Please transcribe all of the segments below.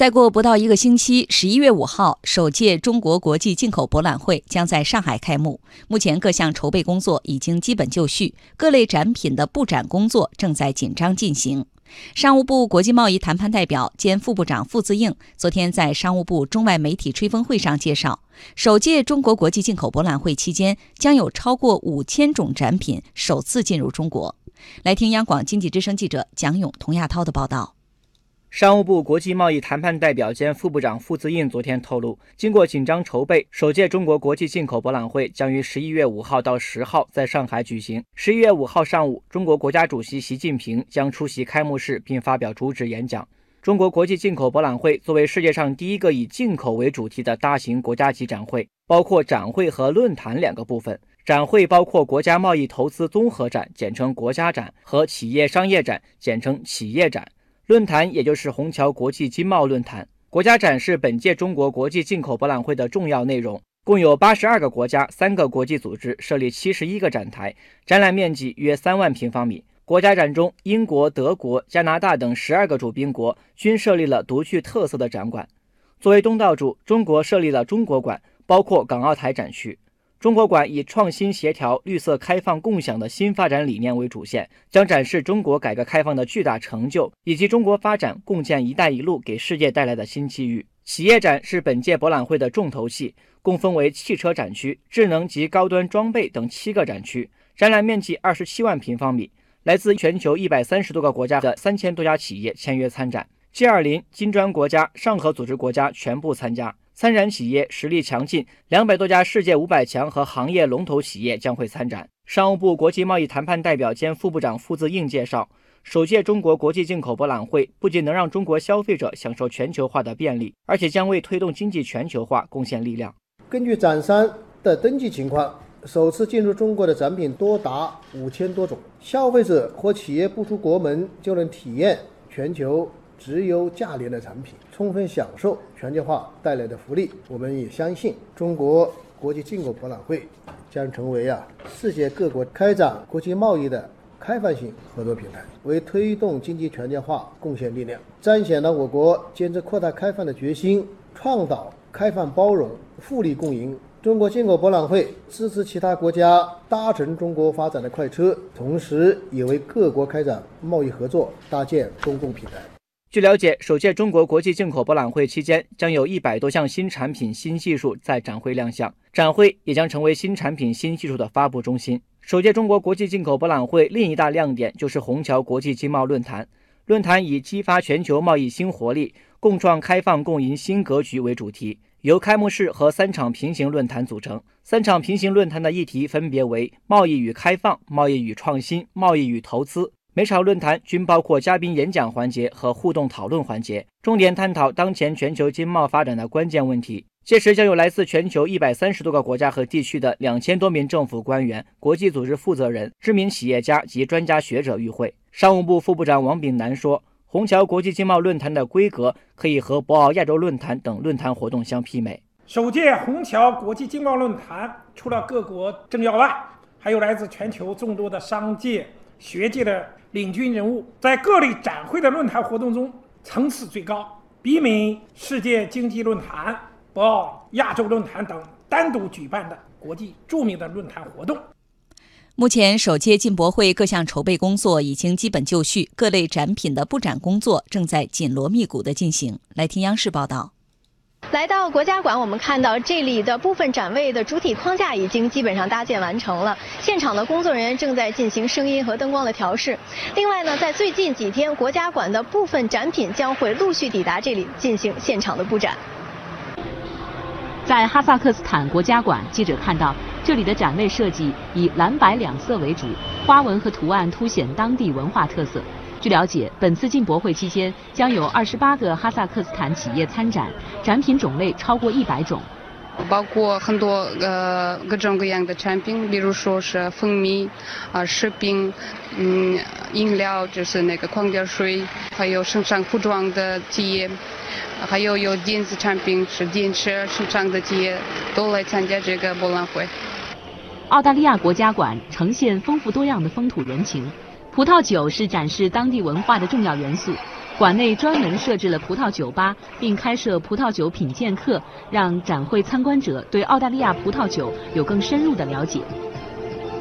再过不到一个星期，十一月五号，首届中国国际进口博览会将在上海开幕。目前各项筹备工作已经基本就绪，各类展品的布展工作正在紧张进行。商务部国际贸易谈判代表兼副部长傅自应昨天在商务部中外媒体吹风会上介绍，首届中国国际进口博览会期间将有超过五千种展品首次进入中国。来听央广经济之声记者蒋勇、童亚涛的报道。商务部国际贸易谈判代表兼副部长傅自应昨天透露，经过紧张筹备，首届中国国际进口博览会将于十一月五号到十号在上海举行。十一月五号上午，中国国家主席习近平将出席开幕式并发表主旨演讲。中国国际进口博览会作为世界上第一个以进口为主题的大型国家级展会，包括展会和论坛两个部分。展会包括国家贸易投资综合展（简称国家展）和企业商业展（简称企业展）。论坛也就是虹桥国际经贸论坛，国家展是本届中国国际进口博览会的重要内容。共有八十二个国家、三个国际组织设立七十一个展台，展览面积约三万平方米。国家展中，英国、德国、加拿大等十二个主宾国均设立了独具特色的展馆。作为东道主，中国设立了中国馆，包括港澳台展区。中国馆以创新、协调、绿色、开放、共享的新发展理念为主线，将展示中国改革开放的巨大成就，以及中国发展共建“一带一路”给世界带来的新机遇。企业展是本届博览会的重头戏，共分为汽车展区、智能及高端装备等七个展区，展览面积二十七万平方米，来自全球一百三十多个国家的三千多家企业签约参展，G20、金砖国家、上合组织国家全部参加。参展企业实力强劲，两百多家世界五百强和行业龙头企业将会参展。商务部国际贸易谈判代表兼副部长傅自应介绍，首届中国国际进口博览会不仅能让中国消费者享受全球化的便利，而且将为推动经济全球化贡献力量。根据展商的登记情况，首次进入中国的展品多达五千多种，消费者或企业不出国门就能体验全球。直邮价廉的产品，充分享受全球化带来的福利。我们也相信，中国国际进口博览会将成为啊世界各国开展国际贸易的开放性合作平台，为推动经济全球化贡献力量，彰显了我国坚持扩大开放的决心，倡导开放包容、互利共赢。中国进口博览会支持其他国家搭乘中国发展的快车，同时也为各国开展贸易合作搭建公共平台。据了解，首届中国国际进口博览会期间，将有一百多项新产品、新技术在展会亮相，展会也将成为新产品、新技术的发布中心。首届中国国际进口博览会另一大亮点就是虹桥国际经贸论坛。论坛以激发全球贸易新活力、共创开放共赢新格局为主题，由开幕式和三场平行论坛组成。三场平行论坛的议题分别为贸易与开放、贸易与创新、贸易与投资。每场论坛均包括嘉宾演讲环节和互动讨论环节，重点探讨当前全球经贸发展的关键问题。届时将有来自全球一百三十多个国家和地区的两千多名政府官员、国际组织负责人、知名企业家及专家学者与会。商务部副部长王炳南说：“虹桥国际经贸论坛的规格可以和博鳌亚洲论坛等论坛活动相媲美。首届虹桥国际经贸论坛除了各国政要外，还有来自全球众多的商界、学界的。”领军人物在各类展会的论坛活动中层次最高，比美世界经济论坛、博鳌亚洲论坛等单独举办的国际著名的论坛活动。目前，首届进博会各项筹备工作已经基本就绪，各类展品的布展工作正在紧锣密鼓地进行。来听央视报道。来到国家馆，我们看到这里的部分展位的主体框架已经基本上搭建完成了。现场的工作人员正在进行声音和灯光的调试。另外呢，在最近几天，国家馆的部分展品将会陆续抵达这里进行现场的布展。在哈萨克斯坦国家馆，记者看到这里的展位设计以蓝白两色为主，花纹和图案凸显当地文化特色。据了解，本次进博会期间将有二十八个哈萨克斯坦企业参展，展品种类超过一百种，包括很多呃各种各样的产品，比如说是蜂蜜啊、食品、嗯饮料，就是那个矿泉水，还有生产服装的企业，还有有电子产品是电池生产的企业，都来参加这个博览会。澳大利亚国家馆呈现丰富多样的风土人情。葡萄酒是展示当地文化的重要元素。馆内专门设置了葡萄酒吧，并开设葡萄酒品鉴课，让展会参观者对澳大利亚葡萄酒有更深入的了解。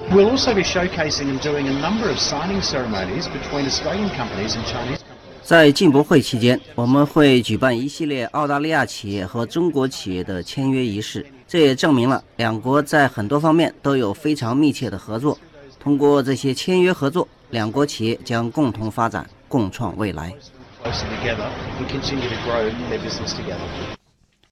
We'll also be showcasing and doing a number of signing ceremonies between Australian companies and Chinese. 在进博会期间，我们会举办一系列澳大利亚企业和中国企业的签约仪式，这也证明了两国在很多方面都有非常密切的合作。通过这些签约合作，两国企业将共同发展，共创未来。